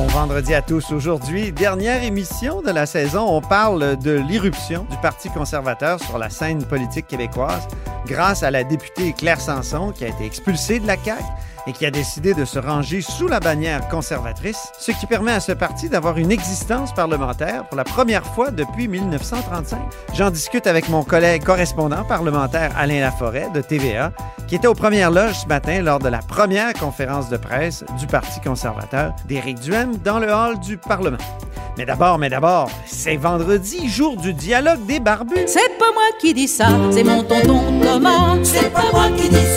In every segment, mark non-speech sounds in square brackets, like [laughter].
Bon vendredi à tous. Aujourd'hui, dernière émission de la saison. On parle de l'irruption du Parti conservateur sur la scène politique québécoise grâce à la députée Claire Sanson qui a été expulsée de la CAQ et qui a décidé de se ranger sous la bannière conservatrice, ce qui permet à ce parti d'avoir une existence parlementaire pour la première fois depuis 1935. J'en discute avec mon collègue correspondant parlementaire Alain Laforêt de TVA, qui était aux premières loges ce matin lors de la première conférence de presse du Parti conservateur d'Éric Duhem dans le hall du Parlement. Mais d'abord, mais d'abord, c'est vendredi, jour du dialogue des barbus. C'est pas moi qui dis ça, c'est mon tonton Thomas. C'est pas moi qui dis ça,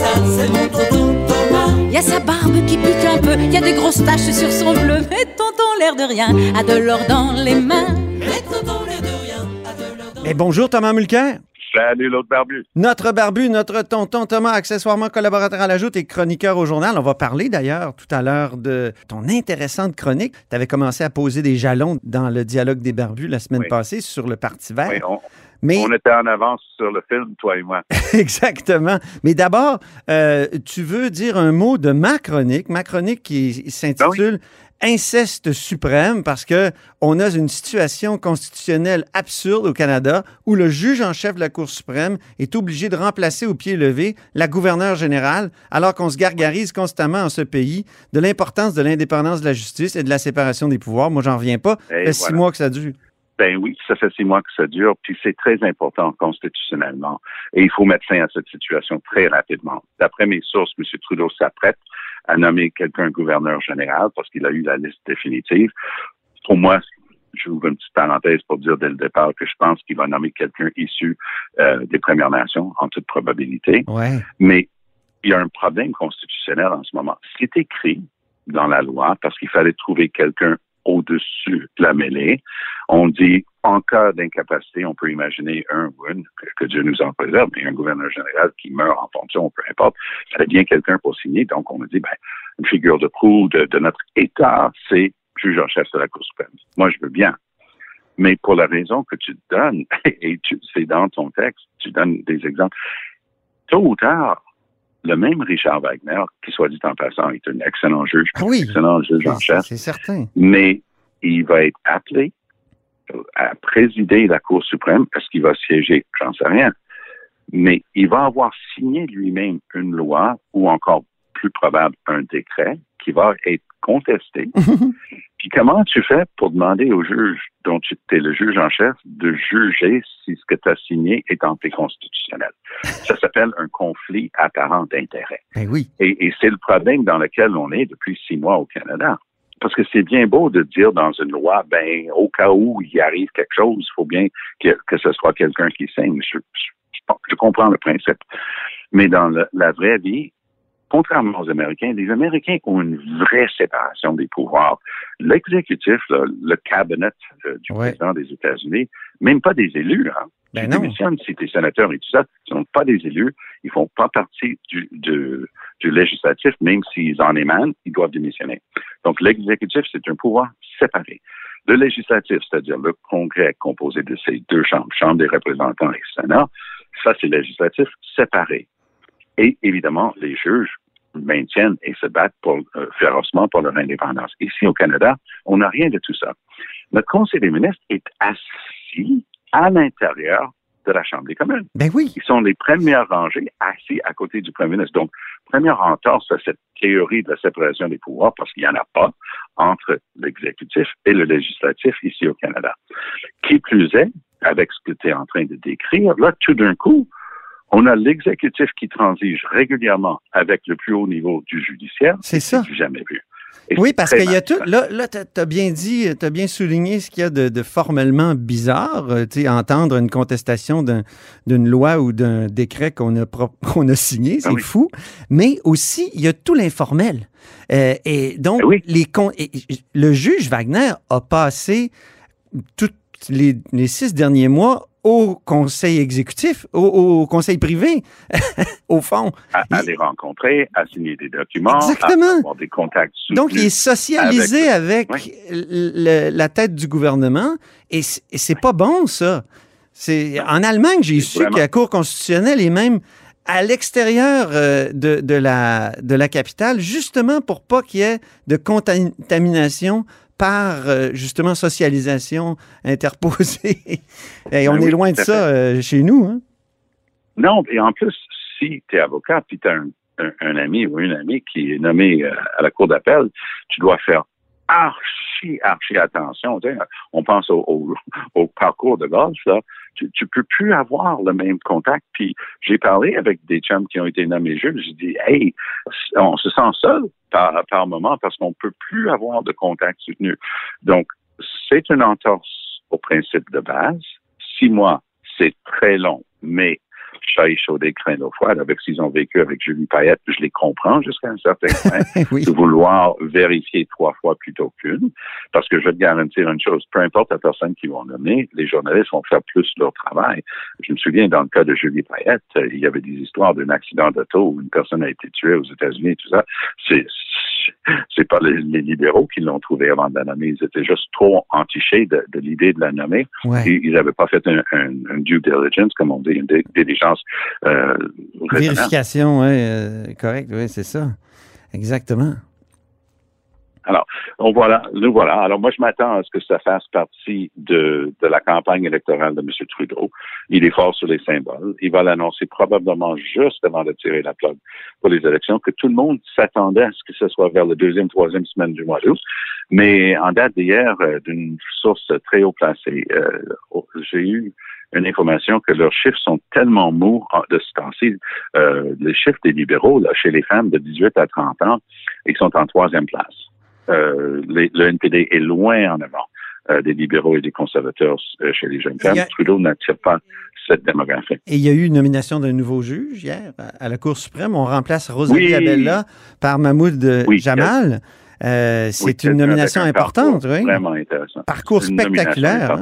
des grosses taches sur son bleu. Mais tonton, l'air de rien, a de l'or dans les mains. Mais tonton, l'air de rien, a de l'or dans Mais bonjour Thomas Mulcair. Salut l'autre barbu. Notre barbu, notre tonton Thomas, accessoirement collaborateur à la Joute et chroniqueur au journal. On va parler d'ailleurs tout à l'heure de ton intéressante chronique. Tu avais commencé à poser des jalons dans le dialogue des barbus la semaine Oui. passée sur le Parti vert. Oui, on, Mais on était en avance sur le film, toi et moi. [laughs] exactement. Mais d'abord, euh, tu veux dire un mot de ma chronique, ma chronique qui s'intitule Inceste suprême parce que on a une situation constitutionnelle absurde au Canada où le juge en chef de la Cour suprême est obligé de remplacer au pied levé la gouverneure générale alors qu'on se gargarise constamment en ce pays de l'importance de l'indépendance de la justice et de la séparation des pouvoirs. Moi, j'en reviens pas. Ça fait six mois que ça dure. Ben oui, ça fait six mois que ça dure, puis c'est très important constitutionnellement. Et il faut mettre fin à cette situation très rapidement. D'après mes sources, M. Trudeau s'apprête à nommer quelqu'un gouverneur général parce qu'il a eu la liste définitive. Pour moi, j'ouvre une petite parenthèse pour dire dès le départ que je pense qu'il va nommer quelqu'un issu euh, des Premières Nations, en toute probabilité. Ouais. Mais il y a un problème constitutionnel en ce moment. Ce qui est écrit dans la loi, parce qu'il fallait trouver quelqu'un au-dessus de la mêlée, on dit en cas d'incapacité, on peut imaginer un ou une, que, Dieu nous en préserve, mais un gouverneur général qui meurt en fonction, peu importe, il fallait bien quelqu'un pour signer. Donc, on a dit, ben, une figure de proue de, de notre État, c'est juge en chef de la Cour suprême. Moi, je veux bien. Mais pour la raison que tu donnes, [laughs] et tu, c'est dans ton texte, tu donnes des exemples, tôt ou tard, le même Richard Wagner, qui soit dit en passant, est un excellent juge, Ah oui. excellent juge en chef, c'est certain. mais il va être appelé à présider la Cour suprême. Est-ce qu'il va siéger? J'en sais rien. Mais il va avoir signé lui-même une loi ou encore plus probable un décret qui va être contesté. [laughs] Puis comment tu fais pour demander au juge dont tu es le juge en chef de juger si ce que tu as signé est anticonstitutionnel? Ça s'appelle un conflit apparent d'intérêt. Ben oui. Et, et c'est le problème dans lequel on est depuis six mois au Canada. Parce que c'est bien beau de dire dans une loi, ben, au cas où il arrive quelque chose, il faut bien que, que ce soit quelqu'un qui signe. Je, je- je comprends le principe. Mais dans le- la vraie vie, contrairement aux Américains, les Américains ont une vraie séparation des pouvoirs. L'exécutif, le cabinet euh, du Ouais. président des États-Unis, même pas des élus, hein, Ben tu non. démissionnes si tu es sénateur et tout ça, ils sont pas des élus, ils font pas partie du, du, du législatif, même s'ils en émanent, ils doivent démissionner. Donc, l'exécutif, c'est un pouvoir séparé. Le législatif, c'est-à-dire le congrès composé de ces deux chambres, Chambre des représentants et Sénat, ça, c'est législatif séparé. Et évidemment, les juges maintiennent et se battent pour, euh, férocement pour leur indépendance. Ici, au Canada, on n'a rien de tout ça. Notre Conseil des ministres est assis à l'intérieur de la Chambre des communes. Ben oui. Ils sont les premières rangées assis à côté du premier ministre. Donc, première entorse à cette théorie de la séparation des pouvoirs, parce qu'il n'y en a pas entre l'exécutif et le législatif ici au Canada. Qui plus est, avec ce que tu es en train de décrire, là, tout d'un coup, on a l'exécutif qui transige régulièrement avec le plus haut niveau du judiciaire. C'est ça. du jamais vu. Et Oui, c'est parce qu'il y a tout. Là, là tu as bien dit, tu as bien souligné ce qu'il y a de, de formellement bizarre. euh, tu sais, entendre une contestation d'un- d'une loi ou d'un décret qu'on a, pro- [laughs] qu'on a signé, c'est Ah oui. fou. Mais aussi, il y a tout l'informel. Euh, et donc, Ah oui. les con- et- et- le juge Wagner a passé tous les, les six derniers mois au conseil exécutif, au, au conseil privé, [laughs] au fond. À, les rencontrer, à signer des documents, Exactement. à avoir des contacts Donc, il est socialisé avec, Oui. le- la tête du gouvernement et c'est pas bon, ça. C'est En Allemagne, j'ai su vraiment- que la Cour constitutionnelle est même à l'extérieur euh, de, de la, de la capitale, justement pour pas qu'il y ait de contamination par, euh, justement, socialisation interposée. [laughs] et on Ben est oui, loin de ça euh, chez nous. Hein? Non, et en plus, si tu es avocat, puis tu as un, un- un ami ou une amie qui est nommé euh, à la cour d'appel, tu dois faire archi, archi attention. On pense au, au- au parcours de golf, là. Tu, tu peux plus avoir le même contact. Puis j'ai parlé avec des chums qui ont été nommés juges. J'ai dit, hey, on se sent seul par, par moment parce qu'on peut plus avoir de contact soutenu. Donc, c'est une entorse au principe de base. Six mois, c'est très long, mais chat échaudé craint l'eau froide. Avec ce qu'ils ont vécu avec Julie Payette, je les comprends jusqu'à un certain point [laughs] oui. de vouloir vérifier trois fois plutôt qu'une. Parce que je vais te garantir une chose, peu importe la personne qu'ils vont nommer, les journalistes vont faire plus leur travail. Je me souviens, dans le cas de Julie Payette, il y avait des histoires d'un accident d'auto où une personne a été tuée aux États-Unis, tout ça. C'est, c'est pas les, les libéraux qui l'ont trouvé avant de la nommer. Ils étaient juste trop entichés de, de l'idée de la nommer. Ouais. Ils n'avaient pas fait un, un, un due diligence, comme on dit, une diligence euh. Vérification, oui, correct, oui, c'est ça. Exactement. Donc voilà, nous voilà. Alors moi, je m'attends à ce que ça fasse partie de, de la campagne électorale de M. Trudeau. Il est fort sur les symboles. Il va l'annoncer probablement juste avant de tirer la plug pour les élections, que tout le monde s'attendait à ce que ce soit vers la deuxième, troisième semaine du mois d'août. Mais en date d'hier, euh, d'une source très haut placée, euh, j'ai eu une information que leurs chiffres sont tellement mous en- de ce temps-ci. Euh, les chiffres des libéraux là, chez les femmes de 18 à 30 ans, ils sont en troisième place. Euh, les- le NPD est loin en avant euh, des libéraux et des conservateurs euh, chez les jeunes femmes. A- Trudeau n'attire pas cette démographie. Et il y a eu une nomination d'un nouveau juge hier à la Cour suprême. On remplace Rosalie Oui. Abella par Mahmoud Oui, Jamal. Euh, c'est Oui, une nomination importante, parcours oui. Vraiment intéressant. Parcours spectaculaire.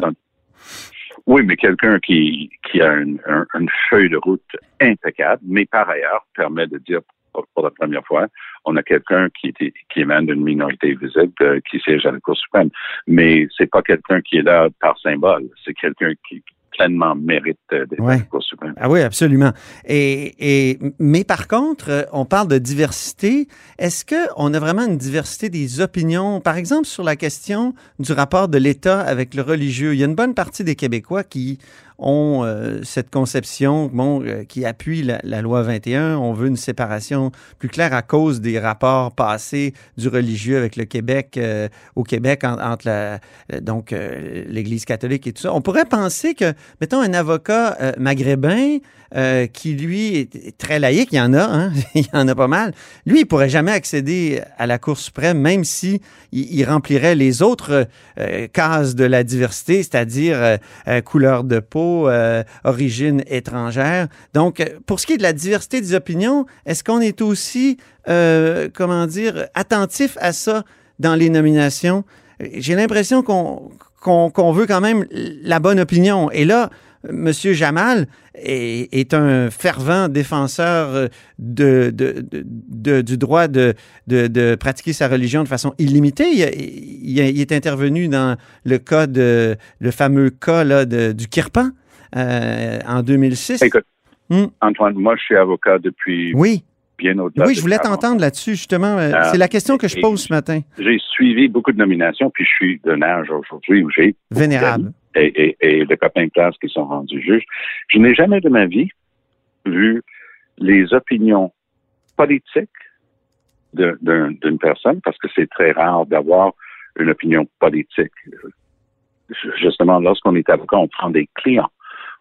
Oui, mais quelqu'un qui, qui a une, un- une feuille de route impeccable, mais par ailleurs permet de dire pour, la première fois, on a quelqu'un qui, était- qui émane d'une minorité visible euh, qui siège à la Cour suprême. Mais c'est pas quelqu'un qui est là par symbole. C'est quelqu'un qui pleinement mérite euh, d'être à la Cour suprême. Ah oui, absolument. Et, et, mais par contre, euh, on parle de diversité. Est-ce qu'on a vraiment une diversité des opinions, par exemple, sur la question du rapport de l'État avec le religieux? Il y a une bonne partie des Québécois qui ont euh, cette conception bon, euh, qui appuie la, loi 21. On veut une séparation plus claire à cause des rapports passés du religieux avec le Québec, euh, au Québec, en- entre la, donc l'Église catholique et tout ça. On pourrait penser que, mettons, un avocat maghrébin qui, lui, est très laïque, il y en a, hein, [laughs] il y en a pas mal, lui, il pourrait jamais accéder à la Cour suprême, même si il, remplirait les autres cases de la diversité, c'est-à-dire couleur de peau, euh, origine étrangère. Donc, euh, pour ce qui est de la diversité des opinions, est-ce qu'on est aussi, euh, comment dire, attentif à ça dans les nominations? J'ai l'impression qu'on veut quand même la bonne opinion. Et là, M. Jamal est, un fervent défenseur du droit de, pratiquer sa religion de façon illimitée. Il, il est intervenu dans le cas de le fameux cas là, du Kirpan euh, en 2006. Écoute, Hmm. Antoine, moi, je suis avocat depuis Oui, bien au-delà. oui, je voulais 40 t'entendre là-dessus justement. Euh, Ah, C'est la question que je pose ce matin. J'ai suivi beaucoup de nominations, puis je suis d'un âge aujourd'hui où j'ai Vénérable. et, et, et de copains de classe qui sont rendus juges. Je n'ai jamais de ma vie vu les opinions politiques d'une personne, parce que c'est très rare d'avoir une opinion politique. Justement, lorsqu'on est avocat, on prend des clients.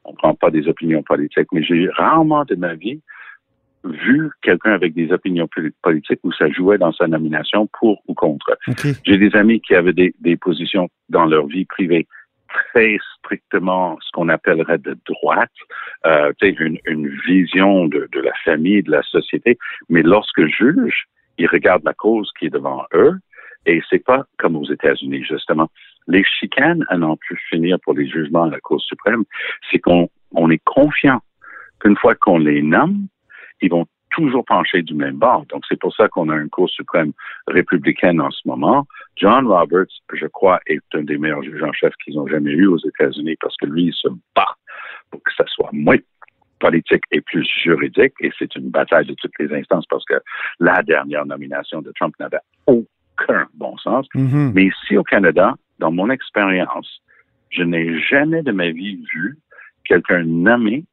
On prend pas des opinions politiques. Mais j'ai rarement de ma vie vu quelqu'un avec des opinions poli- politiques où ça jouait dans sa nomination pour ou contre. J'ai des amis qui avaient des, des positions dans leur vie privée très strictement ce qu'on appellerait de droite, euh, une, une vision de, de la famille, de la société. Mais lorsque juge, ils regardent la cause qui est devant eux, et c'est pas comme aux États-Unis justement Les chicanes à n'en plus finir pour les jugements à la Cour suprême, c'est qu'on on est confiant qu'une fois qu'on les nomme, ils vont toujours pencher du même bord. Donc, c'est pour ça qu'on a une Cour suprême républicaine en ce moment. John Roberts, je crois, est un des meilleurs juges en chef qu'ils ont jamais eu aux États-Unis parce que lui, il se bat pour que ça soit moins politique et plus juridique. Et c'est une bataille de toutes les instances parce que la dernière nomination de Trump n'avait aucun bon sens. Mhm. Mais ici au Canada, dans mon expérience, je n'ai jamais de ma vie vu quelqu'un nommé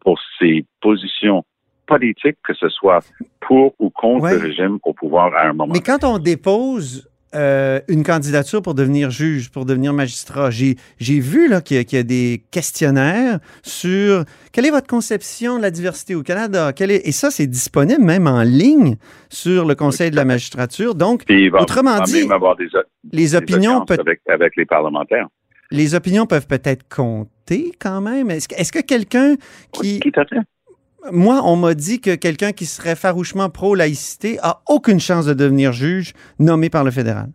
pour ses positions politiques, que ce soit pour ou contre Ouais. le régime au pouvoir à un moment. Mais quand on dépose euh, une candidature pour devenir juge, pour devenir magistrat, j'ai j'ai vu là, qu'il y, a- qu'il y a des questionnaires sur quelle est votre conception de la diversité au Canada? Quelle est- et ça, c'est disponible même en ligne sur le Conseil de la magistrature. Donc, va, autrement va dit, des, les des opinions, avec, avec les parlementaires. les opinions peuvent peut-être compter quand même. Est-ce que, quelqu'un qui... Tout à fait. Moi, on m'a dit que quelqu'un qui serait farouchement pro-laïcité a aucune chance de devenir juge nommé par le fédéral.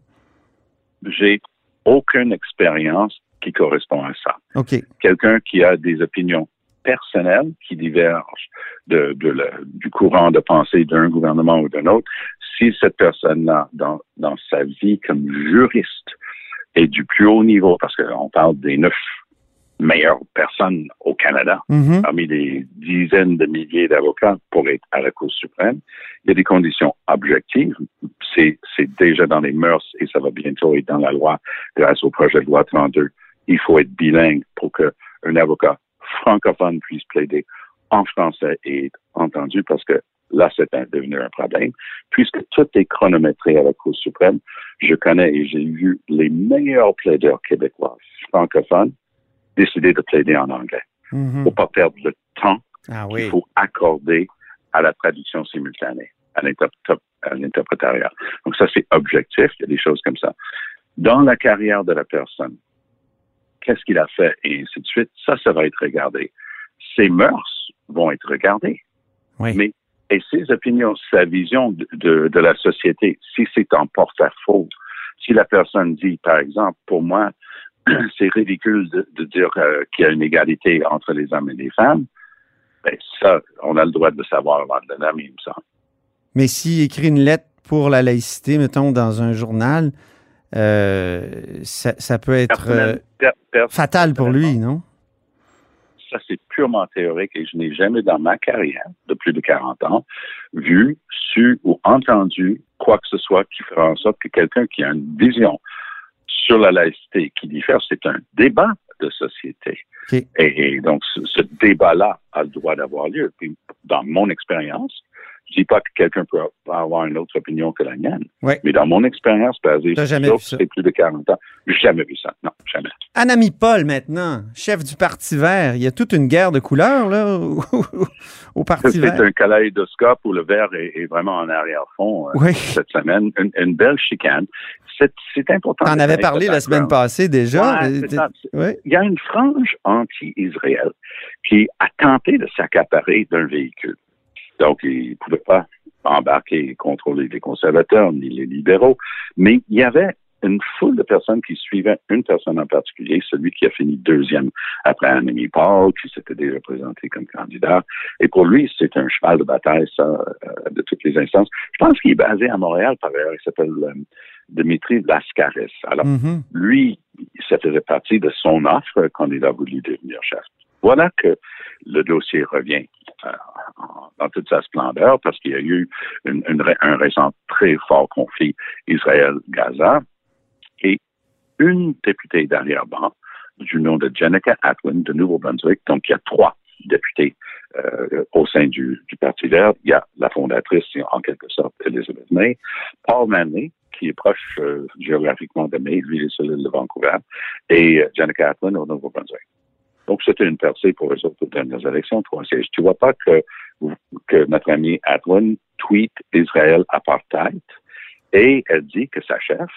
J'ai aucune expérience qui correspond à ça. OK. quelqu'un qui a des opinions personnelles qui divergent de, de la- du courant de pensée d'un gouvernement ou d'un autre, si cette personne-là, dans, dans sa vie comme juriste, est du plus haut niveau, parce qu'on parle des neuf meilleures personnes au Canada, Mhm. parmi des dizaines de milliers d'avocats pour être à la Cour suprême, il y a des conditions objectives. C'est, déjà dans les mœurs et ça va bientôt être dans la loi grâce au projet de loi 32. Il faut être bilingue pour qu'un avocat francophone puisse plaider en français et être entendu parce que là, c'est un- devenu un problème. Puisque tout est chronométré à la Cour suprême, je connais et j'ai vu les meilleurs plaideurs québécois francophones décider de plaider en anglais Mhm. pour pas perdre le temps Ah qu'il oui. faut accorder à la traduction simultanée, à l'interprét- à l'interprétariat. Donc ça, c'est objectif, il y a des choses comme ça. Dans la carrière de la personne, qu'est-ce qu'il a fait et ainsi de suite, ça, ça va être regardé. Ses mœurs vont être regardées. Oui. Mais et ses opinions, sa vision de, de, de la société, si c'est en porte-à-faux, si la personne dit, par exemple, pour moi, [clears throat] c'est ridicule de, de dire euh, qu'il y a une égalité entre les hommes et les femmes, ben ça, on a le droit de le savoir avant de le nommer, il me semble. Mais s'il écrit une lettre pour la laïcité, mettons, dans un journal, euh, ça, ça peut être euh, fatal pour lui, non? ça, c'est purement théorique et je n'ai jamais dans ma carrière de plus de 40 ans vu, su ou entendu quoi que ce soit qui fera en sorte que quelqu'un qui a une vision sur la laïcité qui diffère, c'est un débat de société. Et donc, ce, ce débat-là a le droit d'avoir lieu. Puis, dans mon expérience, je dis pas que quelqu'un peut, avoir une autre opinion que la mienne. Ouais. Mais dans mon expérience basée sur c'est plus de 40 ans, j'ai jamais vu ça. Non, jamais. Anami Paul, maintenant, chef du Parti vert. Il y a toute une guerre de couleurs, là, [laughs] au, Parti C'est vert. un kaléidoscope où le vert est, est vraiment en arrière-fond euh, Oui. cette semaine. Une, une belle chicane. C'est c'est important. T'en de avais parlé la semaine passée déjà. Ouais, c'est ça. Ouais. Il y a une frange anti-Israël qui a tenté de s'accaparer d'un véhicule. Donc, il ne pouvait pas embarquer et contrôler les conservateurs ni les libéraux, mais il y avait une foule de personnes qui suivaient une personne en particulier, celui qui a fini deuxième après Annemie Paul, qui s'était déjà présenté comme candidat. Et pour lui, c'est un cheval de bataille, ça, euh, de toutes les instances. Je pense qu'il est basé à Montréal, par ailleurs. Il s'appelle euh, Dimitri Lascaris. Alors, Mhm. lui, ça faisait partie de son offre quand il a voulu devenir chef. Voilà que le dossier revient en- dans toute sa splendeur parce qu'il y a eu une- une un récent très fort conflit Israël-Gaza et une députée d'arrière-ban du nom de Jenica Atwin de Nouveau-Brunswick. Donc, il y a trois députés euh, au sein du, du Parti vert. Il y a la fondatrice, en quelque sorte, Elizabeth May, Paul Manley, qui est proche euh, géographiquement de May, est sur l'île de Vancouver, et euh, Jenica Atwin au Nouveau-Brunswick. Donc, c'était une percée pour eux autres aux dernières élections, trois sièges. Tu vois pas que, que notre ami Atwin tweet Israël apartheid et elle dit que sa chef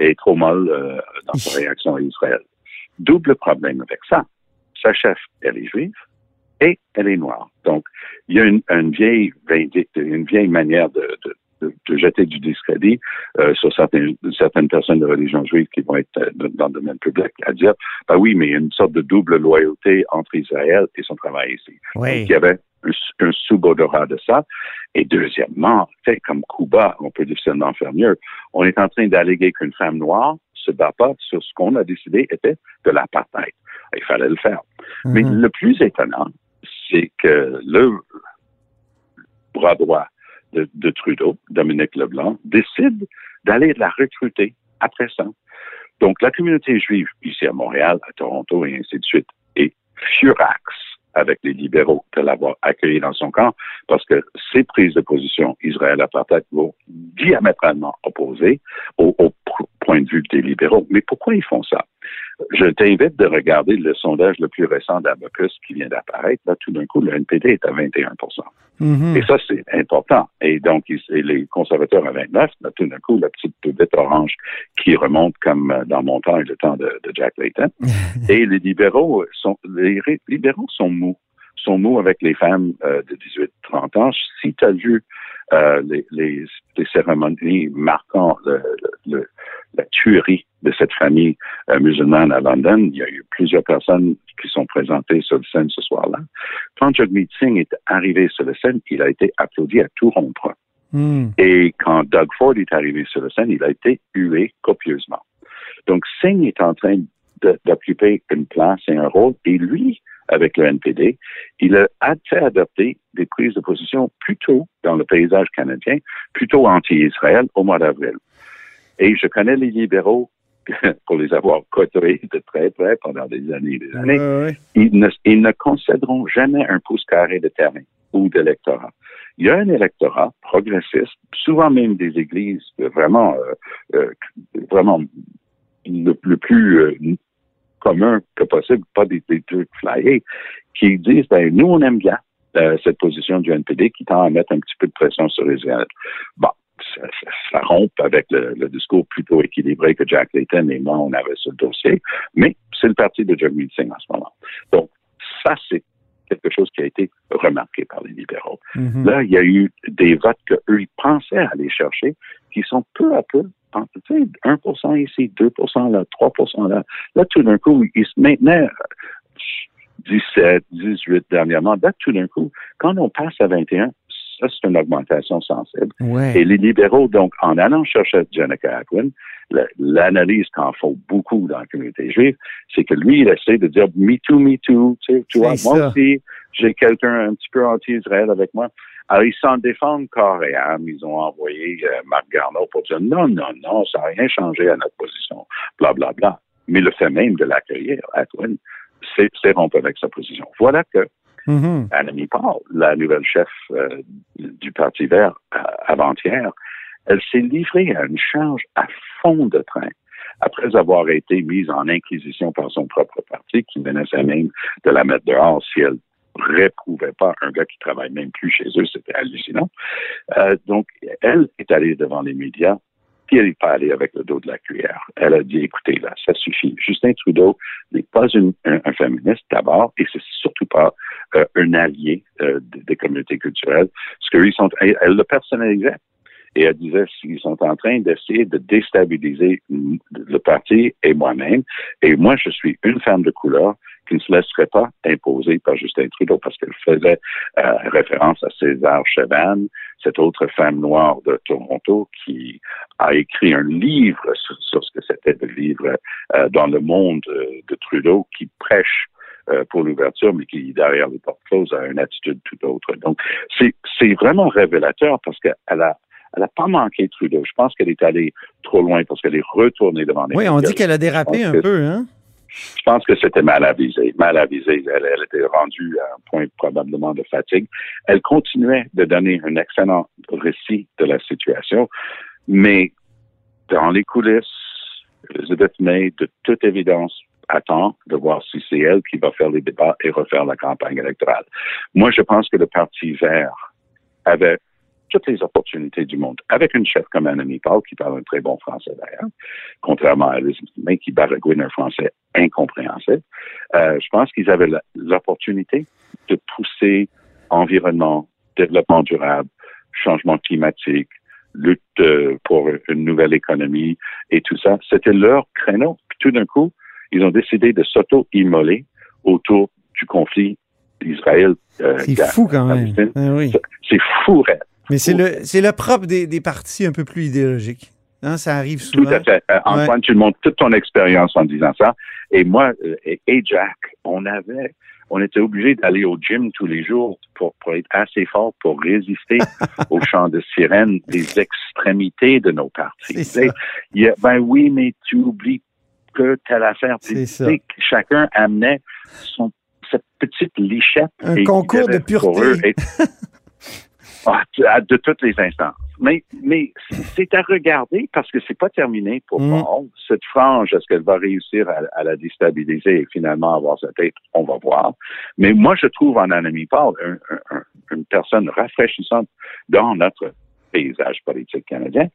est trop mal euh, dans sa réaction à Israël. Double problème avec ça. Sa chef, elle est juive et elle est noire. Donc, il y a une, une vieille vindicte, une vieille manière de, de, de, de jeter du discrédit euh, sur certaines, certaines personnes de religion juive qui vont être euh, dans le domaine public, à dire, ben oui, mais il y a une sorte de double loyauté entre Israël et son travail ici. Oui. Donc, il y avait un, un sous-odorat de ça. Et deuxièmement, fait comme Cuba, on peut difficilement faire mieux. On est en train d'alléguer qu'une femme noire se bat pas sur ce qu'on a décidé était de l'apartheid. Il fallait le faire. Mais Mhm. le plus étonnant, c'est que le bras droit de, de Trudeau, Dominique Leblanc, décide d'aller la recruter après ça. Donc, la communauté juive, ici à Montréal, à Toronto et ainsi de suite, est furax avec les libéraux de l'avoir accueilli dans son camp parce que ces prises de position Israël-apartheid vont diamétralement opposées au, au point de vue des libéraux. Mais pourquoi ils font ça? Je t'invite de regarder le sondage le plus récent d'Abacus qui vient d'apparaître. Là, tout d'un coup, le NPD est à 21 Mhm. et ça, c'est important. Et donc, ils- et les conservateurs à 29, là, tout d'un coup, la petite poubette orange qui remonte comme euh, dans mon temps et le temps de, de Jack Layton. [laughs] et les libéraux sont, les libéraux sont mous. Sont mous avec les femmes euh, de 18-30 ans. Si tu as vu euh, les, les, les cérémonies marquant le, le- le- la tuerie de cette famille euh, musulmane à London, il y a eu plusieurs personnes qui sont présentées sur le scène ce soir-là. Quand Jagmeet Singh est arrivé sur la scène, il a été applaudi à tout rompre. Mhm. Et quand Doug Ford est arrivé sur la scène, il a été hué copieusement. Donc, Singh est en train d'occuper une place et un rôle, et lui, avec le NPD, il a fait adopter des prises de position plutôt dans le paysage canadien, plutôt anti-Israël au mois d'avril. Et je connais les libéraux [laughs] pour les avoir côtoyés de très près pendant des années et des années ouais. ils ne, ils ne concéderont jamais un pouce carré de terrain ou d'électorat. Il y a un électorat progressiste, souvent même des églises vraiment, euh, euh, vraiment le, le plus euh, commun que possible, pas des, des trucs flyés, qui disent, ben, nous, on aime bien euh, cette position du NPD qui tend à mettre un petit peu de pression sur Israël. Bon, ça, ça, ça rompt avec le, le discours plutôt équilibré que Jack Layton et moi, on avait sur le dossier, mais c'est le parti de Jagmeet Singh en ce moment. Donc, ça, c'est quelque chose qui a été remarqué par les libéraux. Mhm. Là, il y a eu des votes qu'eux, ils pensaient aller chercher, qui sont peu à peu, tu sais, 1 ici, 2% là, 3% là. Là, tout d'un coup, ils se maintenaient euh, 17, 18 dernièrement. Là, tout d'un coup, quand on passe à 21, ça, c'est une augmentation sensible. Ouais. Et les libéraux, donc, en allant chercher Jenica Ackland, la- l'analyse qu'en faut beaucoup dans la communauté juive, c'est que lui, il essaie de dire me too, me too, tu sais, tu vois, moi ça. aussi, j'ai quelqu'un un petit peu anti-Israël avec moi. Alors, ils s'en défendent corps et âme. Ils ont envoyé euh, Marc Garneau pour dire non, non, non, ça n'a rien changé à notre position, bla, bla, bla. Mais le fait même de l'accueillir, Ackland, c'est c'est rompre avec sa position. Voilà que Mhm. Annemie Paul, la nouvelle chef euh, du Parti vert euh, avant-hier, elle s'est livrée à une charge à fond de train après avoir été mise en inquisition par son propre parti qui menaçait même de la mettre dehors si elle réprouvait pas un gars qui travaille même plus chez eux, c'était hallucinant. Euh, donc, elle est allée devant les médias, puis elle n'est pas allée avec le dos de la cuillère. Elle a dit, écoutez, là, ça suffit. Justin Trudeau n'est pas une- un, féministe d'abord, et c'est surtout pas euh, un allié euh, des, communautés culturelles. Parce qu'ils sont, elle, elle le personnalisait. Et elle disait qu'ils sont en train d'essayer de déstabiliser mm, le parti et moi-même. Et moi, je suis une femme de couleur qui ne se laisserait pas imposer par Justin Trudeau parce qu'elle faisait euh, référence à César Chevan, cette autre femme noire de Toronto qui a écrit un livre sur, sur ce que c'était de vivre euh, dans le monde euh, de Trudeau qui prêche pour l'ouverture, mais qui, derrière les portes closes, a une attitude tout autre. Donc, c'est vraiment révélateur parce qu'elle a elle n'a pas manqué Trudeau. Je pense qu'elle est allée trop loin parce qu'elle est retournée devant les Oui, on dit qu'elle a dérapé un que- peu, hein? Je pense que c'était mal avisé. Mal avisé. Elle, était rendue à un point probablement de fatigue. Elle continuait de donner un excellent récit de la situation, mais dans les coulisses, Elizabeth May, de toute évidence, attend de voir si c'est elle qui va faire les débats et refaire la campagne électorale. Moi, je pense que le Parti vert avait toutes les opportunités du monde, avec une chef comme Annemie Paul, qui parle un très bon français d'ailleurs, contrairement à Elizabeth May, qui baragouine un français incompréhensible. Euh, je pense qu'ils avaient l'opportunité de pousser environnement, développement durable, changement climatique, lutte euh, pour une nouvelle économie et tout ça. C'était leur créneau. Puis tout d'un coup, ils ont décidé de s'auto-immoler autour du conflit Israël. euh, C'est fou quand même. Ah oui. C'est fou, Red. Mais c'est le, c'est le propre des, des partis un peu plus idéologiques. Hein, ça arrive Tout souvent. à fait. Euh, Antoine, tu montres toute ton expérience en disant ça. Et moi euh, et, et Jack, on avait, on était obligé d'aller au gym tous les jours pour, pour être assez fort pour résister [laughs] au chant de sirène des extrémités de nos partis. Il ben oui, mais tu oublies que telle affaire. C'est Tu ça. sais que Chacun amenait son, cette petite lichette. Un et concours de pureté. pour eux et- tu- [laughs] à- de toutes les instances. Mais, mais c'est à regarder parce que c'est pas terminé pour Mm. Paul. Cette frange, est-ce qu'elle va réussir à, à la déstabiliser et finalement avoir sa tête? On va voir. Mais moi, je trouve en Annemie Paul un- un- un- une personne rafraîchissante dans notre paysage politique canadien.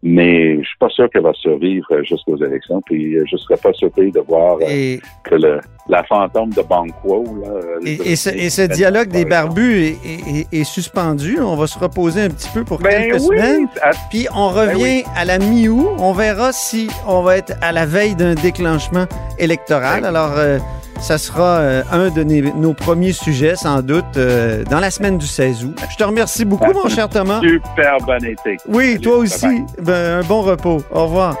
Mais je suis pas sûr qu'elle va survivre euh, jusqu'aux élections. Puis euh, je serais pas surpris de voir euh, Et, que le, la fantôme de Banquo, là, et, et ce, et ce dialogue des barbus est, est- est- est suspendu. On va se reposer un petit peu pour Ben quelques oui, semaines. à- Puis on revient à la mi-août. On verra si on va être à la veille d'un déclenchement électoral. Ben. Alors, euh, ça sera euh, un de nos, nos premiers sujets, sans doute, euh, dans la semaine du 16 août. Je te remercie beaucoup, mon cher Thomas. super bon été. Oui, Salut, toi aussi. Ben, un bon repos. Au revoir.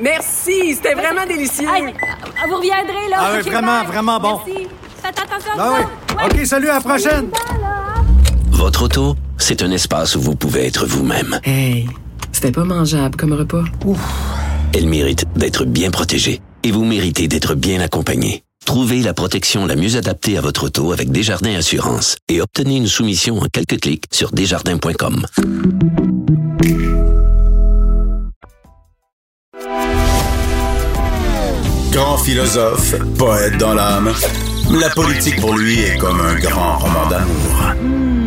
Merci, c'était vraiment délicieux. Hey, euh, vous reviendrez, là. Ah oui, vraiment, bye. vraiment bon. Merci. Faites attention Ah oui. Ouais. OK, salut, à la prochaine. Votre auto, c'est un espace où vous pouvez être vous-même. Hey, c'était pas mangeable comme repas. Elle mérite d'être bien protégée et vous méritez d'être bien accompagné. Trouvez la protection la mieux adaptée à votre auto avec Desjardins Assurance et obtenez une soumission en quelques clics sur desjardins.com. Grand philosophe, poète dans l'âme, la politique pour lui est comme un grand roman d'amour.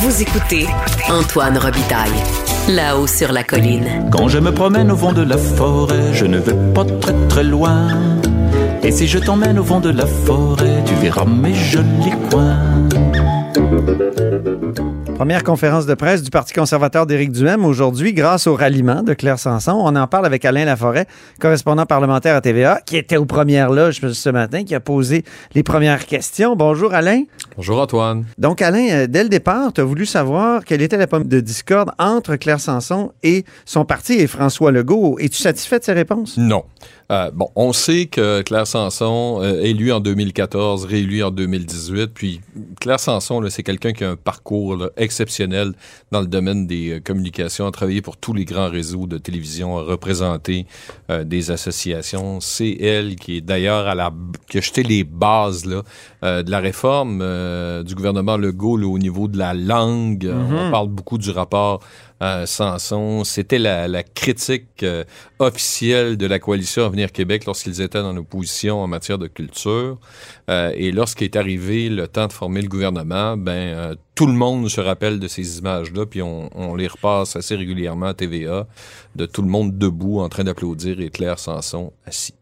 Vous écoutez Antoine Robitaille, là-haut sur la colline. Quand je me promène au fond de la forêt, je ne vais pas très très loin. Et si je t'emmène au fond de la forêt, tu verras mes jolis coins. Première conférence de presse du Parti conservateur d'Éric Duhem aujourd'hui, grâce au ralliement de Claire Sanson. On en parle avec Alain Laforêt, correspondant parlementaire à TVA, qui était aux premières loges ce matin, qui a posé les premières questions. Bonjour Alain. Bonjour Antoine. Donc Alain, euh, dès le départ, tu as voulu savoir quelle était la pomme de discorde entre Claire Sanson et son parti et François Legault. Es-tu satisfait de ses réponses? Non. Euh, bon, on sait que Claire Sanson, euh, élu en 2014, réélu en 2018, puis Claire Sanson, c'est quelqu'un qui a un parcours là, exceptionnel dans le domaine des euh, communications, a travaillé pour tous les grands réseaux de télévision, a représenté euh, des associations. C'est elle qui est d'ailleurs à la qui a jeté les bases là, euh, de la réforme euh, du gouvernement Legault là, au niveau de la langue. Euh, On parle beaucoup du rapport euh, Sanson. C'était la, la critique euh, officielle de la coalition Avenir Québec lorsqu'ils étaient en opposition en matière de culture. Euh, et lorsqu'est arrivé le temps de former le gouvernement, ben euh, tout le monde se rappelle de ces images-là, puis on, on les repasse assez régulièrement à TVA, de tout le monde debout en train d'applaudir et Claire Sanson assis.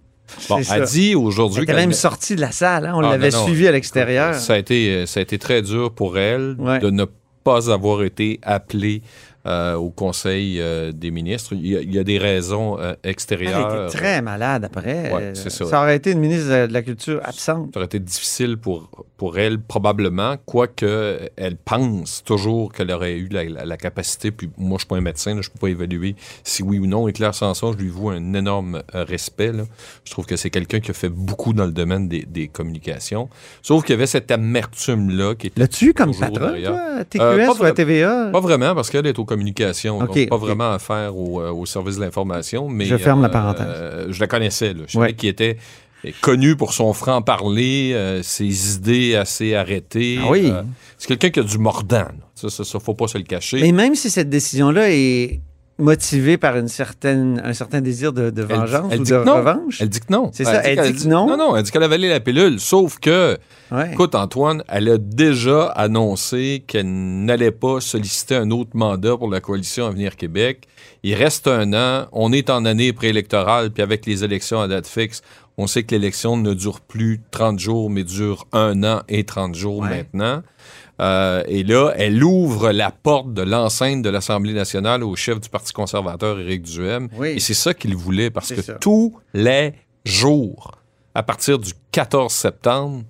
Bon, elle ça. dit Elle aujourd'hui était qu'elle même sortie de la salle. hein? On Ah, l'avait non, non. suivi à l'extérieur. ça a été, ça a été très dur pour elle Ouais. de ne pas avoir été appelée euh, au Conseil euh, des ministres. Il y, a, il y a des raisons euh, Elle extérieures. était très malade après. Ouais, ça. ça aurait été une ministre de la Culture absente. Ça aurait été difficile pour, pour elle, probablement, quoique elle pense toujours qu'elle aurait eu la, la- la capacité, puis moi, je suis pas un médecin, là, je peux pas évaluer si oui ou non. Et Claire Sanson, je lui voue un énorme respect. là. Je trouve que c'est quelqu'un qui a fait beaucoup dans le domaine des, des communications. Sauf qu'il y avait cette amertume-là qui était L'as-tu comme patron, toi, TQS ou à TVA? Pas vraiment, parce qu'elle est aux communications. Ok, donc pas vraiment affaire au, euh, au service de l'information. Mais, Je ferme la euh, parenthèse. je la connaissais. Là. Je Ouais. qu'il était connu pour son franc-parler, euh, ses idées assez arrêtées. Ah oui. Euh, c'est quelqu'un qui a du mordant. là. Ça, ça, ça, faut pas se le cacher. Mais même si cette décision-là est motivée par une certaine, un certain désir de, vengeance elle ou dit de revanche? Elle dit que non. C'est ça, elle dit que non? Non, non, elle dit qu'elle a avalé la pilule. Sauf que, Ouais. écoute, Antoine, elle a déjà annoncé qu'elle n'allait pas solliciter un autre mandat pour la coalition Avenir Québec. Il reste un an. On est en année préélectorale, puis avec les élections à date fixe, On sait que l'élection ne dure plus 30 jours, mais dure un an et 30 jours Ouais. maintenant. Euh, et là, elle ouvre la porte de l'enceinte de l'Assemblée nationale au chef du Parti conservateur, Éric Duhem. Oui. Et c'est ça qu'il voulait, parce que ça. tous les jours, à partir du 14 septembre,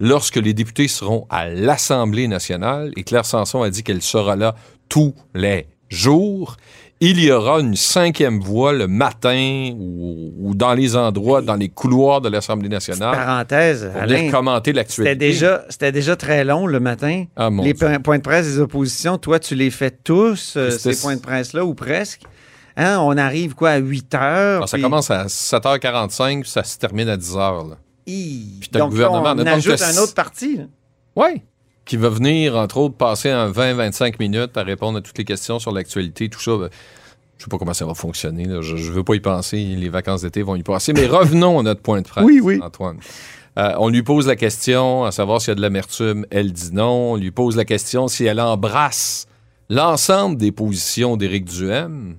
lorsque les députés seront à l'Assemblée nationale, et Claire Sanson a dit qu'elle sera là tous les jours, il y aura une cinquième voix le matin ou, ou dans les endroits, dans les couloirs de l'Assemblée nationale Parenthèse, pour Alain, commenter l'actualité. c'était déjà, c'était déjà très long le matin. Ah, mon les Dieu. points de presse des oppositions, toi, tu les fais tous, euh, ces points de presse-là, ou presque. Hein, on arrive quoi à 8 heures? Alors, ça commence à 7h45, puis ça se termine à 10h. Là. Hi. Puis t'as le gouvernement, on notamment ajoute un autre parti. Oui. Qui va venir, entre autres, passer un 20-25 minutes à répondre à toutes les questions sur l'actualité, tout ça. Ben, je sais pas comment ça va fonctionner. là. Je, je veux pas y penser. Les vacances d'été vont y passer. Mais revenons à notre point de presse, Oui, oui. Antoine. Euh, on lui pose la question à savoir s'il y a de l'amertume. Elle dit non. On lui pose la question si elle embrasse l'ensemble des positions d'Éric Duhem.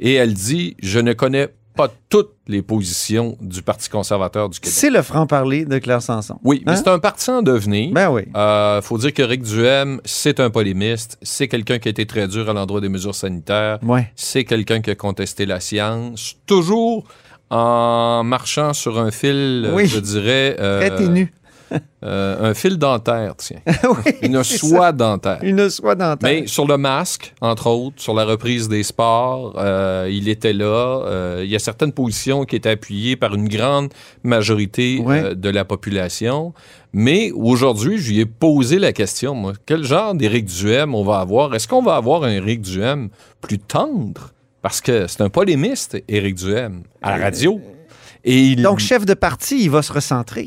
Et elle dit Je ne connais pas toutes les positions du Parti conservateur du Québec. C'est le franc-parler de Claire Sanson. Oui, mais Hein? c'est un parti en devenir. Ben oui. Euh, faut dire que Rick Duhem, c'est un polémiste. C'est quelqu'un qui a été très dur à l'endroit des mesures sanitaires. Ouais. C'est quelqu'un qui a contesté la science. Toujours en marchant sur un fil, euh, Oui. je dirais. euh, Très ténu. [laughs] euh, un fil dentaire, tiens. [laughs] Oui, Une soie ça. dentaire. Une soie dentaire. Mais sur le masque, entre autres, sur la reprise des sports, euh, il était là. Euh, il y a certaines positions qui étaient appuyées par une grande majorité Ouais. de la population. Mais aujourd'hui, je lui ai posé la question, moi, quel genre d'Éric Duhem on va avoir? Est-ce qu'on va avoir un Éric Duhem plus tendre? Parce que c'est un polémiste, Éric Duhem, à la radio. Et il, Donc, chef de parti, il va se recentrer.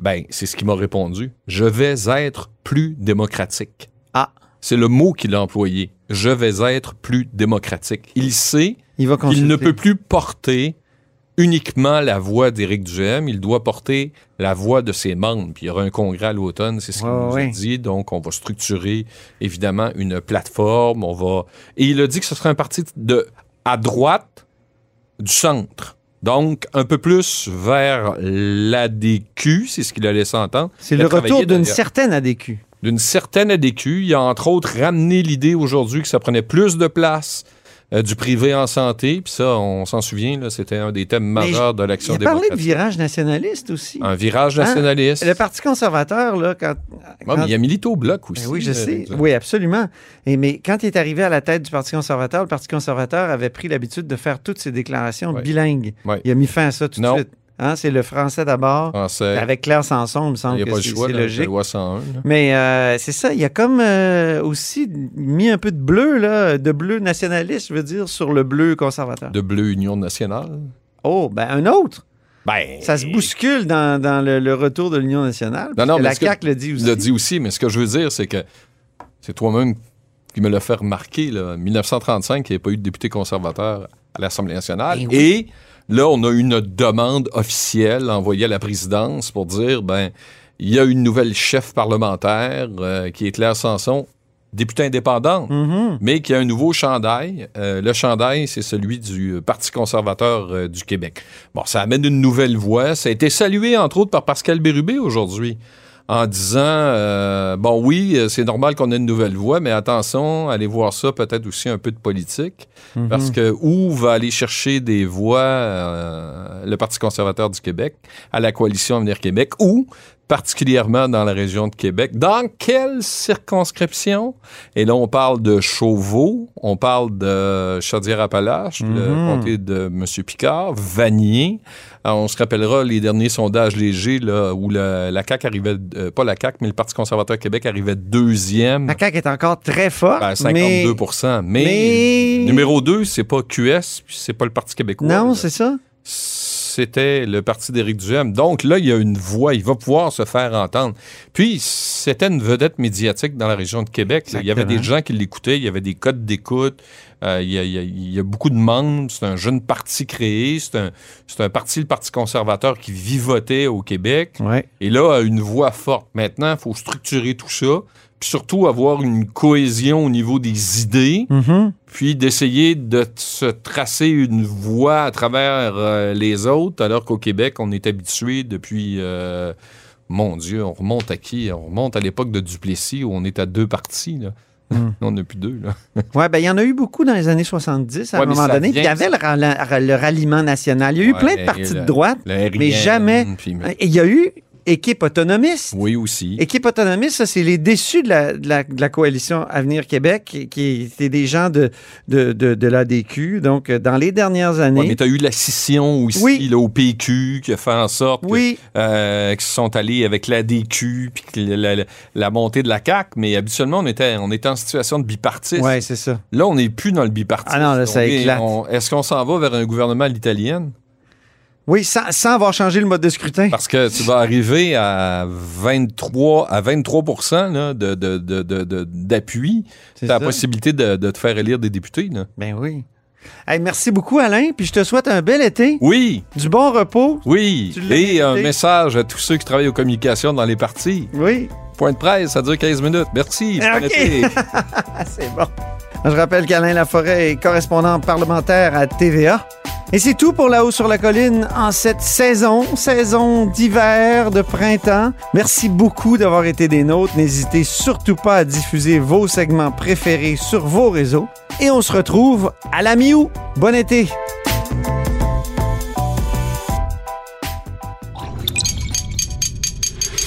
Ben, c'est ce qu'il m'a répondu. Je vais être plus démocratique. Ah. C'est le mot qu'il a employé. Je vais être plus démocratique. Il sait qu'il ne peut plus porter uniquement la voix d'Éric Duhem, il doit porter la voix de ses membres. Puis il y aura un congrès à l'automne, c'est ce qu'il nous a dit. Donc, on va structurer évidemment une plateforme. On va et il a dit que ce serait un parti de à droite du centre. Donc, un peu plus vers l'ADQ, c'est ce qu'il a laissé entendre. C'est le retour d'une certaine ADQ. d'une certaine ADQ. Il a entre autres ramené l'idée aujourd'hui que ça prenait plus de place euh, du privé en santé. Puis ça, on s'en souvient, là, c'était un des thèmes Mais majeurs de l'action Il a parlé de démocratique. virage nationaliste aussi. Un virage Hein? nationaliste. Le Parti conservateur, là, quand. Ouais, quand- mais il a milité au bloc aussi. Ben oui, je sais. Oui, absolument. Et, mais quand il est arrivé à la tête du Parti conservateur, le Parti conservateur avait pris l'habitude de faire toutes ses déclarations Ouais. bilingues. Ouais. Il a mis fin à ça tout de suite. Hein, c'est le français d'abord. Français. Avec Claire Sanson, il me Il semble n'y a que pas le c'est logique. loi 101. là. Mais euh, c'est ça, il a comme euh, aussi mis un peu de bleu, là, de bleu nationaliste, je veux dire, sur le bleu conservateur. De Bleu Union nationale. Oh, ben un autre. Ben, Ça se bouscule dans, dans le, le retour de l'Union nationale. Non, non, mais la CAQ le dit aussi. Il l'a dit aussi, mais ce que je veux dire, c'est que c'est toi-même qui me l'a fait remarquer. Là. En 1935, il n'y avait pas eu de député conservateur à l'Assemblée nationale. Oui. Et là, on a une demande officielle envoyée à la présidence pour dire, ben, il y a une nouvelle chef parlementaire euh, qui est Claire Sanson, députée indépendante, Mhm. mais qui a un nouveau chandail. Euh, le chandail, c'est celui du euh, Parti conservateur euh, du Québec. Bon, ça amène une nouvelle voix. Ça a été salué, entre autres, par Pascal Bérubé aujourd'hui en disant euh, bon oui euh, c'est normal qu'on ait une nouvelle voix mais attention allez voir ça peut-être aussi un peu de politique Mhm. parce que où va aller chercher des voix euh, le Parti conservateur du Québec à la coalition Avenir Québec ou particulièrement dans la région de Québec. Dans quelle circonscription? Et là, on parle de Chauveau, on parle de Chaudière-Appalaches, le Mhm. comté de M. Picard, Vanier. Alors, on se rappellera les derniers sondages légers là, où la, la CAQ arrivait, euh, pas la CAQ, mais le Parti conservateur Québec arrivait deuxième. La CAQ est encore très forte. à mais- 52 mais, mais- numéro 2, c'est pas QS, c'est pas le Parti québécois. Non, c'est ça. C'était le parti d'Éric Duhem. Donc là, il y a une voix, il va pouvoir se faire entendre. Puis, c'était une vedette médiatique dans la région de Québec. Il y avait des gens qui l'écoutaient, il y avait des codes d'écoute, euh, il, y a, il y a- il y a beaucoup de membres. C'est un jeune parti créé, c'est un, un parti, le Parti conservateur, qui vivotait au Québec. Ouais. Et là, a une voix forte. Maintenant, il faut structurer tout ça. Surtout avoir une cohésion au niveau des idées, Mhm. puis d'essayer de se tracer une voie à travers euh, les autres, alors qu'au Québec, on est habitué depuis, euh, mon Dieu, on remonte à qui? On remonte à l'époque de Duplessis, où on est à deux partis. Là. Mm. [laughs] on n'a plus deux. Là. [laughs] Ouais, ben il y en a eu beaucoup dans les années 70 à Ouais, un moment donné. Puis il y avait le, ralliement national. Il y a eu Ouais, plein de partis de droite, mais jamais. puis- Il y a eu équipe autonomiste. Oui, aussi. Équipe autonomiste, ça, c'est les déçus de la, de la- de la coalition Avenir Québec, qui, qui étaient des gens de, de, de, de l'ADQ. Donc, euh, dans les dernières années. Ouais, mais tu as eu la scission aussi Oui. là, au PQ qui a fait en sorte que, Oui. euh, qu'ils se sont allés avec la DQ puis la, la- la montée de la CAQ. Mais habituellement, on était, on était en situation de bipartisme. Oui, c'est ça. Là, on n'est plus dans le bipartisme. Ah non, là, ça On éclate. Est-ce qu'on s'en va vers un gouvernement à l'italienne? Oui, sans, sans avoir changé le mode de scrutin. Parce que tu vas arriver à 23, à 23 là, de, de- de- de- de- d'appui. C'est Tu as la possibilité de, te faire élire des députés. Là. Ben oui. Hey, merci beaucoup, Alain. Puis je te souhaite un bel été. Oui, Du bon repos. oui. Et un message à tous ceux qui travaillent aux communications dans les partis. Oui. Point de presse, ça dure 15 minutes. Merci. Ah, bon. Ah, [laughs] c'est bon. Je rappelle qu'Alain Laforêt est correspondant parlementaire à TVA. Et c'est tout pour La Haut sur la Colline en cette saison, saison d'hiver, de printemps. Merci beaucoup d'avoir été des nôtres. N'hésitez surtout pas à diffuser vos segments préférés sur vos réseaux. Et on se retrouve à la mi-août. Bon été!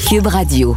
Cube Radio.